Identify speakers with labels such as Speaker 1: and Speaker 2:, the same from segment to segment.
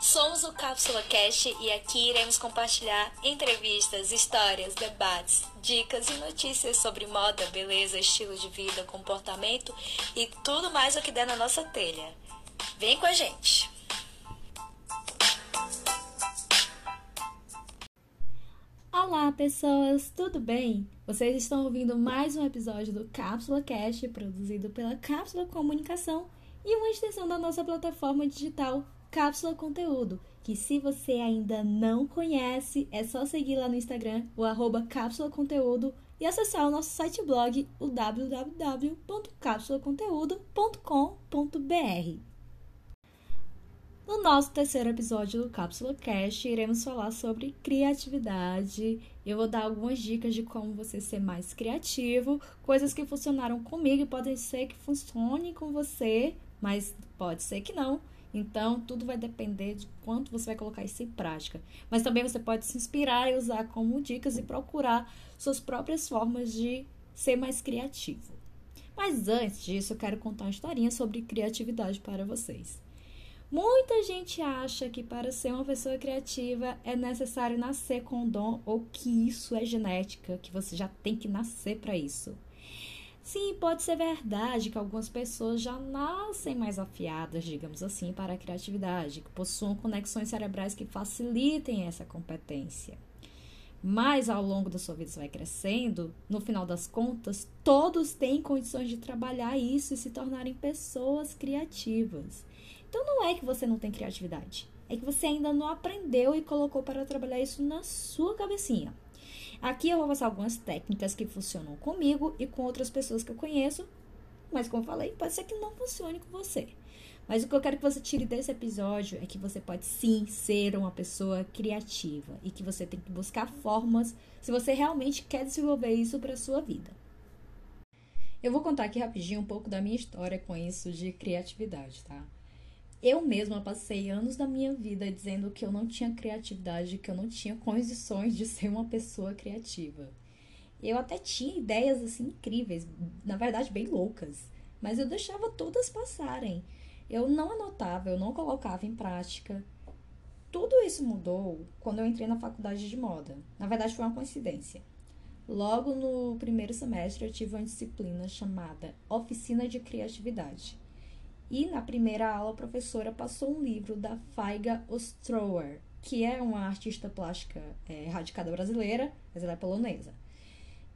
Speaker 1: Somos o Cápsula Cash e aqui iremos compartilhar entrevistas, histórias, debates, dicas e notícias sobre moda, beleza, estilo de vida, comportamento e tudo mais o que der na nossa telha. Vem com a gente!
Speaker 2: Olá, pessoas, tudo bem? Vocês estão ouvindo mais um episódio do Cápsula Cast, produzido pela Cápsula Comunicação e uma extensão da nossa plataforma digital Cápsula Conteúdo, que se você ainda não conhece, é só seguir lá no Instagram, o arroba Cápsula Conteúdo, e acessar o nosso site blog, o www.cápsulaconteúdo.com.br. No nosso terceiro episódio do Cápsula Cast, iremos falar sobre criatividade. Eu vou dar algumas dicas de como você ser mais criativo, coisas que funcionaram comigo e podem ser que funcionem com você, mas pode ser que não. Então, tudo vai depender de quanto você vai colocar isso em prática. Mas também você pode se inspirar e usar como dicas e procurar suas próprias formas de ser mais criativo. Mas antes disso, eu quero contar uma historinha sobre criatividade para vocês. Muita gente acha que para ser uma pessoa criativa é necessário nascer com dom ou que isso é genética, que você já tem que nascer para isso. Sim, pode ser verdade que algumas pessoas já nascem mais afiadas, digamos assim, para a criatividade, que possuam conexões cerebrais que facilitem essa competência. Mas ao longo da sua vida você vai crescendo, no final das contas, todos têm condições de trabalhar isso e se tornarem pessoas criativas. Então não é que você não tem criatividade, é que você ainda não aprendeu e colocou para trabalhar isso na sua cabecinha. Aqui eu vou passar algumas técnicas que funcionam comigo e com outras pessoas que eu conheço, mas como falei, pode ser que não funcione com você. Mas o que eu quero que você tire desse episódio é que você pode sim ser uma pessoa criativa e que você tem que buscar formas se você realmente quer desenvolver isso para sua vida. Eu vou contar aqui rapidinho um pouco da minha história com isso de criatividade, tá? Eu mesma passei anos da minha vida dizendo que eu não tinha criatividade, que eu não tinha condições de ser uma pessoa criativa. Eu até tinha ideias assim incríveis, na verdade bem loucas, mas eu deixava todas passarem. Eu não anotava, eu não colocava em prática. Tudo isso mudou quando eu entrei na faculdade de moda. Na verdade, foi uma coincidência. Logo no primeiro semestre, eu tive uma disciplina chamada Oficina de Criatividade. E na primeira aula, a professora passou um livro da Faiga Ostrower, que é uma artista plástica é, radicada brasileira, mas ela é polonesa.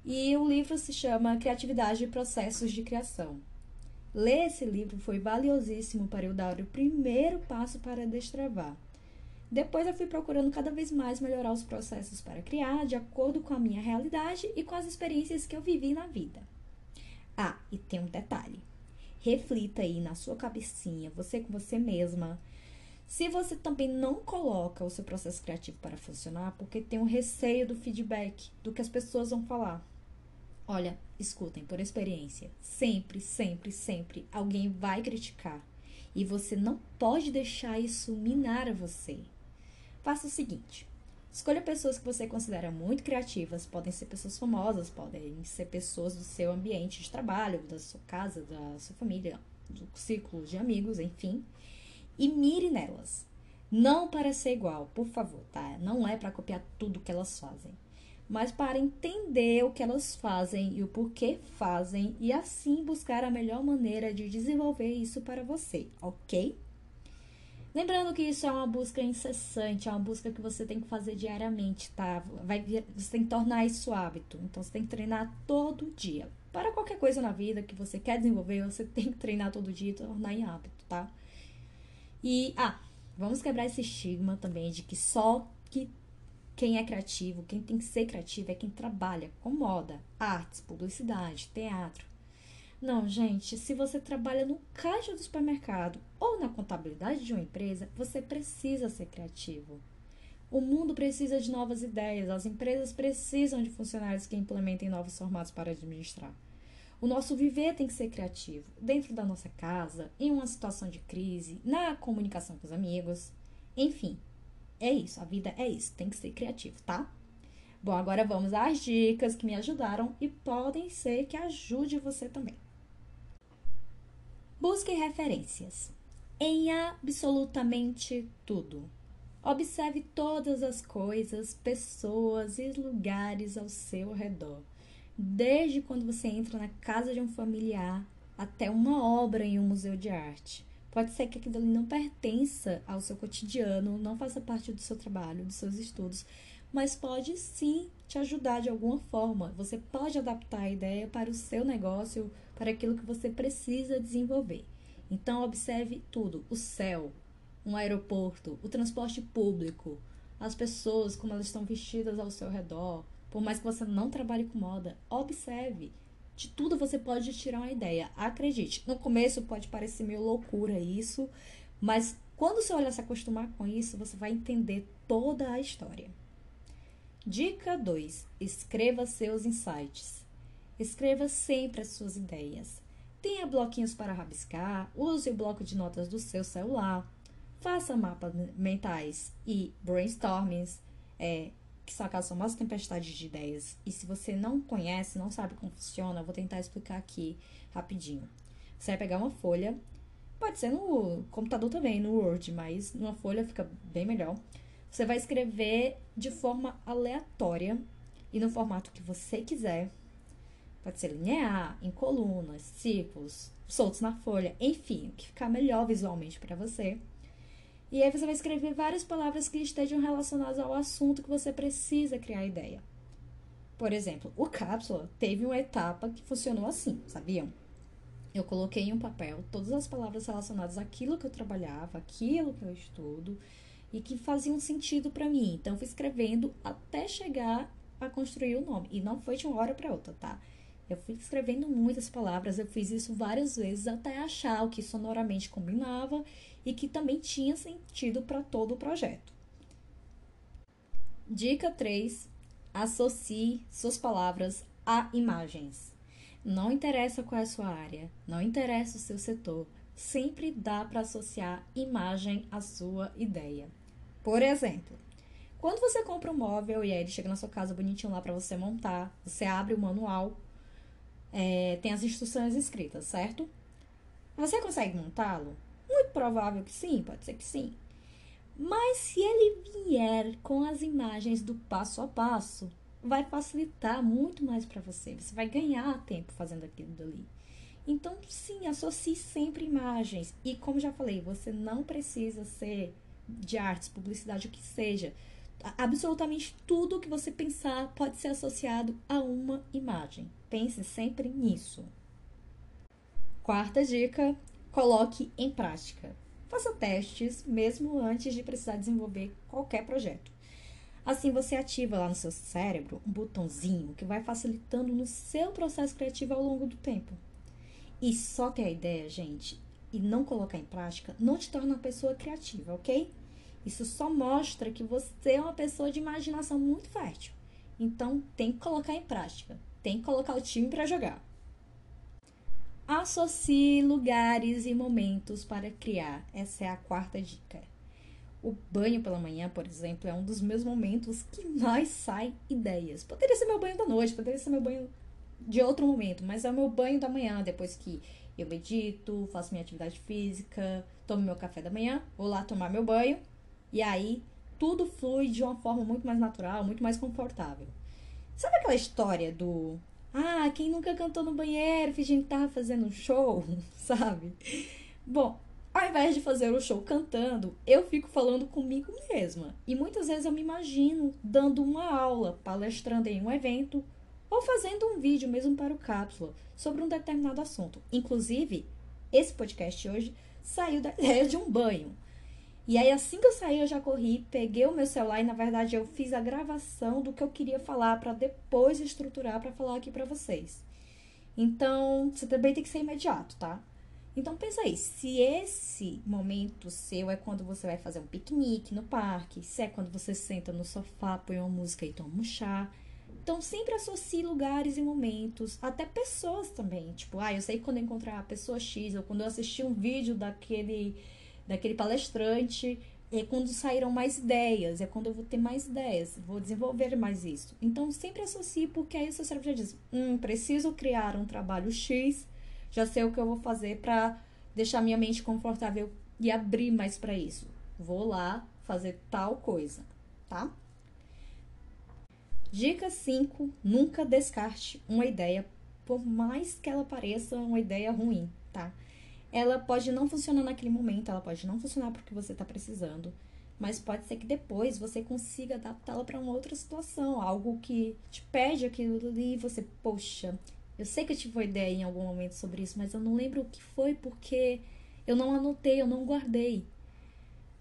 Speaker 2: E o livro se chama Criatividade e Processos de Criação. Ler esse livro foi valiosíssimo para eu dar o primeiro passo para destravar. Depois eu fui procurando cada vez mais melhorar os processos para criar, de acordo com a minha realidade e com as experiências que eu vivi na vida. Ah, e tem um detalhe reflita aí na sua cabecinha, você com você mesma. Se você também não coloca o seu processo criativo para funcionar, porque tem um receio do feedback, do que as pessoas vão falar. Olha, escutem, por experiência, sempre, sempre, sempre alguém vai criticar. E você não pode deixar isso minar você. Faça o seguinte: Escolha pessoas que você considera muito criativas, podem ser pessoas famosas, podem ser pessoas do seu ambiente de trabalho, da sua casa, da sua família, do círculo de amigos, enfim, e mire nelas. Não para ser igual, por favor, tá? Não é para copiar tudo que elas fazem, mas para entender o que elas fazem e o porquê fazem e assim buscar a melhor maneira de desenvolver isso para você, ok? Lembrando que isso é uma busca incessante, é uma busca que você tem que fazer diariamente, tá? Vai, você tem que tornar isso hábito. Então você tem que treinar todo dia. Para qualquer coisa na vida que você quer desenvolver, você tem que treinar todo dia e tornar em hábito, tá? E, ah, vamos quebrar esse estigma também de que só que quem é criativo, quem tem que ser criativo é quem trabalha com moda, artes, publicidade, teatro. Não, gente, se você trabalha no caixa do supermercado ou na contabilidade de uma empresa, você precisa ser criativo. O mundo precisa de novas ideias, as empresas precisam de funcionários que implementem novos formatos para administrar. O nosso viver tem que ser criativo, dentro da nossa casa, em uma situação de crise, na comunicação com os amigos. Enfim, é isso, a vida é isso, tem que ser criativo, tá? Bom, agora vamos às dicas que me ajudaram e podem ser que ajude você também. Busque referências. em absolutamente tudo. Observe todas as coisas, pessoas e lugares ao seu redor. Desde quando você entra na casa de um familiar até uma obra em um museu de arte. Pode ser que aquilo ali não pertença ao seu cotidiano, não faça parte do seu trabalho, dos seus estudos, mas pode sim te ajudar de alguma forma. Você pode adaptar a ideia para o seu negócio, para aquilo que você precisa desenvolver. Então, observe tudo: o céu, um aeroporto, o transporte público, as pessoas, como elas estão vestidas ao seu redor. Por mais que você não trabalhe com moda, observe. De tudo você pode tirar uma ideia. Acredite, no começo pode parecer meio loucura isso, mas quando você olha se acostumar com isso, você vai entender toda a história. Dica 2: escreva seus insights. Escreva sempre as suas ideias. Tenha bloquinhos para rabiscar, use o bloco de notas do seu celular, faça mapas mentais e brainstormings, é, que são aquelas famosas tempestades de ideias. E se você não conhece, não sabe como funciona, eu vou tentar explicar aqui rapidinho. Você vai pegar uma folha, pode ser no computador também, no Word, mas numa folha fica bem melhor. Você vai escrever de forma aleatória e no formato que você quiser. Pode ser linear, em colunas, círculos, soltos na folha, enfim, o que ficar melhor visualmente para você. E aí você vai escrever várias palavras que estejam relacionadas ao assunto que você precisa criar a ideia. Por exemplo, o cápsula teve uma etapa que funcionou assim, sabiam? Eu coloquei em um papel todas as palavras relacionadas àquilo que eu trabalhava, aquilo que eu estudo, e que faziam sentido para mim. Então, eu fui escrevendo até chegar a construir o nome. E não foi de uma hora para outra, tá? Eu fui escrevendo muitas palavras, eu fiz isso várias vezes até achar o que sonoramente combinava e que também tinha sentido para todo o projeto. Dica 3: associe suas palavras a imagens. Não interessa qual é a sua área, não interessa o seu setor, sempre dá para associar imagem à sua ideia. Por exemplo, quando você compra um móvel e aí ele chega na sua casa bonitinho lá para você montar, você abre o manual, é, tem as instruções escritas, certo? Você consegue montá-lo? Muito provável que sim, pode ser que sim. Mas se ele vier com as imagens do passo a passo, vai facilitar muito mais para você. Você vai ganhar tempo fazendo aquilo dali. Então, sim, associe sempre imagens. E como já falei, você não precisa ser de artes, publicidade, o que seja. Absolutamente tudo que você pensar pode ser associado a uma imagem. Pense sempre nisso. Quarta dica: coloque em prática. Faça testes mesmo antes de precisar desenvolver qualquer projeto. Assim você ativa lá no seu cérebro um botãozinho que vai facilitando no seu processo criativo ao longo do tempo. E só ter a ideia, gente, e não colocar em prática não te torna uma pessoa criativa, ok? Isso só mostra que você é uma pessoa de imaginação muito fértil. Então, tem que colocar em prática. Tem que colocar o time para jogar. Associe lugares e momentos para criar. Essa é a quarta dica. O banho pela manhã, por exemplo, é um dos meus momentos que mais sai ideias. Poderia ser meu banho da noite, poderia ser meu banho de outro momento, mas é o meu banho da manhã, depois que eu medito, faço minha atividade física, tomo meu café da manhã, vou lá tomar meu banho e aí tudo flui de uma forma muito mais natural, muito mais confortável. Sabe aquela história do ah, quem nunca cantou no banheiro fingindo que tava fazendo um show, sabe? Bom, ao invés de fazer o show cantando, eu fico falando comigo mesma. E muitas vezes eu me imagino dando uma aula, palestrando em um evento ou fazendo um vídeo mesmo para o Cápsula sobre um determinado assunto. Inclusive, esse podcast hoje saiu da ideia de um banho. E aí, assim que eu saí, eu já corri, peguei o meu celular e, na verdade, eu fiz a gravação do que eu queria falar para depois estruturar para falar aqui para vocês. Então, você também tem que ser imediato, tá? Então, pensa aí, se esse momento seu é quando você vai fazer um piquenique no parque, se é quando você senta no sofá, põe uma música e toma um chá, então, sempre associe lugares e momentos, até pessoas também. Tipo, ah, eu sei quando eu encontrar a pessoa X, ou quando eu assistir um vídeo daquele, daquele palestrante, é quando saíram mais ideias, é quando eu vou ter mais ideias, vou desenvolver mais isso. Então, sempre associe, porque aí o seu cérebro já diz: hum, preciso criar um trabalho X, já sei o que eu vou fazer para deixar minha mente confortável e abrir mais para isso. Vou lá fazer tal coisa, tá? Dica 5: nunca descarte uma ideia, por mais que ela pareça uma ideia ruim, tá? Ela pode não funcionar naquele momento, ela pode não funcionar porque você está precisando, mas pode ser que depois você consiga adaptá-la para uma outra situação, algo que te pede aquilo ali e você, poxa, eu sei que eu tive uma ideia em algum momento sobre isso, mas eu não lembro o que foi porque eu não anotei, eu não guardei.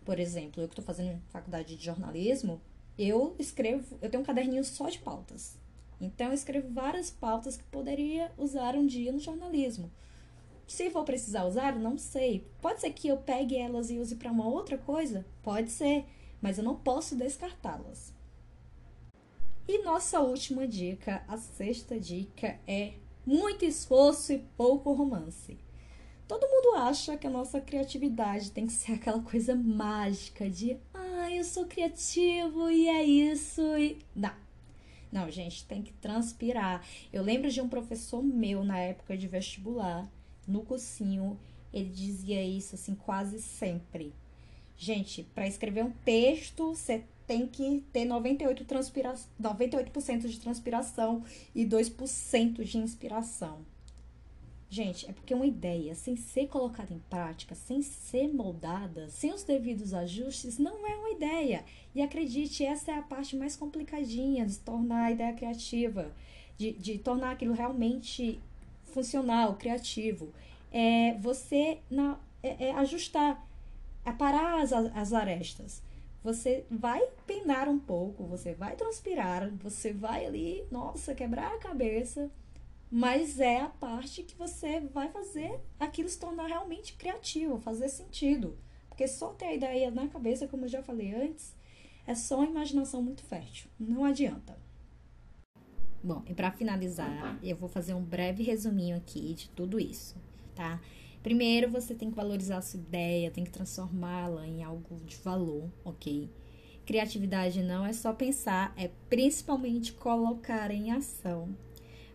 Speaker 2: Por exemplo, eu que estou fazendo faculdade de jornalismo, eu escrevo, eu tenho um caderninho só de pautas. Então eu escrevo várias pautas que poderia usar um dia no jornalismo. Se vou precisar usar, não sei. Pode ser que eu pegue elas e use para uma outra coisa? Pode ser, mas eu não posso descartá-las. E nossa última dica, a sexta dica é muito esforço e pouco romance. Todo mundo acha que a nossa criatividade tem que ser aquela coisa mágica de, ah, eu sou criativo e é isso e não. Não, gente, tem que transpirar. Eu lembro de um professor meu na época de vestibular, no cursinho, ele dizia isso assim quase sempre. Gente, para escrever um texto, você tem que ter 98%, transpira 98 de transpiração e 2% de inspiração. Gente, é porque uma ideia, sem ser colocada em prática, sem ser moldada, sem os devidos ajustes, não é uma ideia. E acredite, essa é a parte mais complicadinha de tornar a ideia criativa, de, de tornar aquilo realmente funcional, criativo. É você na, é, é ajustar, é parar as, as arestas você vai penar um pouco, você vai transpirar, você vai ali, nossa, quebrar a cabeça, mas é a parte que você vai fazer aquilo se tornar realmente criativo, fazer sentido. Porque só ter a ideia na cabeça, como eu já falei antes, é só uma imaginação muito fértil. Não adianta. Bom, e para finalizar, eu vou fazer um breve resuminho aqui de tudo isso, tá? Primeiro, você tem que valorizar a sua ideia, tem que transformá-la em algo de valor, ok? Criatividade não é só pensar, é principalmente colocar em ação.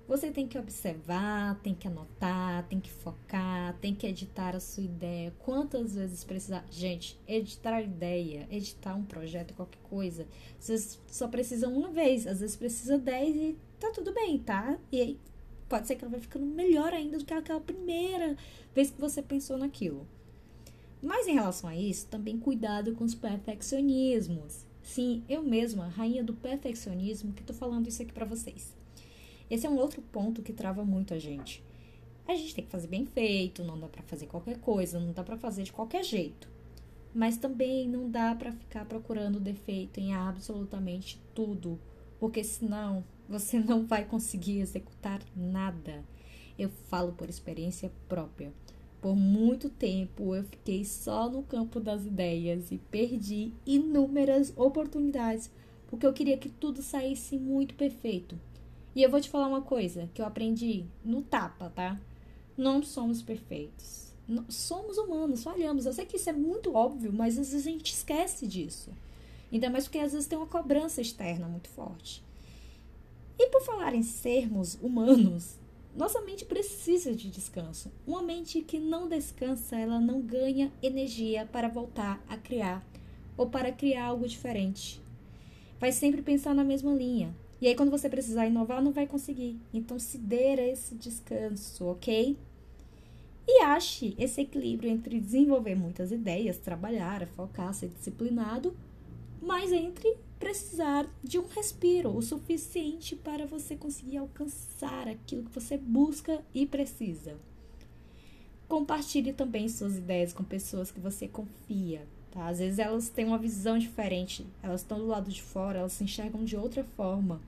Speaker 2: Você tem que observar, tem que anotar, tem que focar, tem que editar a sua ideia. Quantas vezes precisar. Gente, editar a ideia, editar um projeto, qualquer coisa, vocês só precisam uma vez, às vezes precisa dez e tá tudo bem, tá? E aí pode ser que ela vai ficando melhor ainda do que aquela primeira vez que você pensou naquilo. Mas em relação a isso, também cuidado com os perfeccionismos. Sim, eu mesma, rainha do perfeccionismo, que tô falando isso aqui para vocês. Esse é um outro ponto que trava muito a gente. A gente tem que fazer bem feito, não dá para fazer qualquer coisa, não dá para fazer de qualquer jeito. Mas também não dá para ficar procurando defeito em absolutamente tudo, porque senão você não vai conseguir executar nada. Eu falo por experiência própria. Por muito tempo eu fiquei só no campo das ideias e perdi inúmeras oportunidades porque eu queria que tudo saísse muito perfeito. E eu vou te falar uma coisa que eu aprendi no tapa, tá? Não somos perfeitos. somos humanos, falhamos. Eu sei que isso é muito óbvio, mas às vezes a gente esquece disso. Ainda mais porque às vezes tem uma cobrança externa muito forte. E por falar em sermos humanos, nossa mente precisa de descanso. Uma mente que não descansa, ela não ganha energia para voltar a criar ou para criar algo diferente. Vai sempre pensar na mesma linha. E aí, quando você precisar inovar, não vai conseguir. Então, se dê esse descanso, ok? E ache esse equilíbrio entre desenvolver muitas ideias, trabalhar, focar, ser disciplinado, mas entre precisar de um respiro o suficiente para você conseguir alcançar aquilo que você busca e precisa. Compartilhe também suas ideias com pessoas que você confia. Tá? Às vezes elas têm uma visão diferente, elas estão do lado de fora, elas se enxergam de outra forma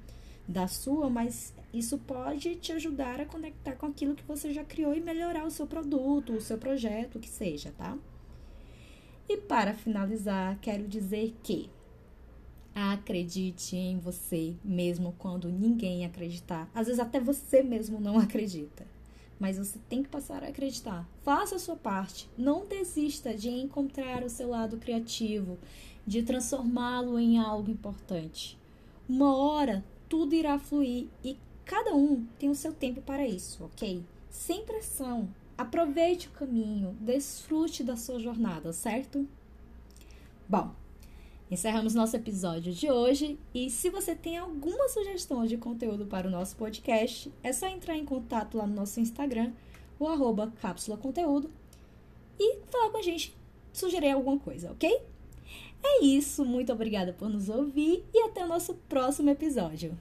Speaker 2: da sua, mas isso pode te ajudar a conectar com aquilo que você já criou e melhorar o seu produto, o seu projeto, o que seja, tá? E para finalizar, quero dizer que Acredite em você, mesmo quando ninguém acreditar. Às vezes até você mesmo não acredita. Mas você tem que passar a acreditar. Faça a sua parte. Não desista de encontrar o seu lado criativo, de transformá-lo em algo importante. Uma hora tudo irá fluir e cada um tem o seu tempo para isso, ok? Sem pressão. aproveite o caminho, desfrute da sua jornada, certo? Bom, encerramos nosso episódio de hoje e se você tem alguma sugestão de conteúdo para o nosso podcast, é só entrar em contato lá no nosso Instagram, o arroba cápsula conteúdo, e falar com a gente, sugerir alguma coisa, ok? É isso, muito obrigada por nos ouvir e até o nosso próximo episódio.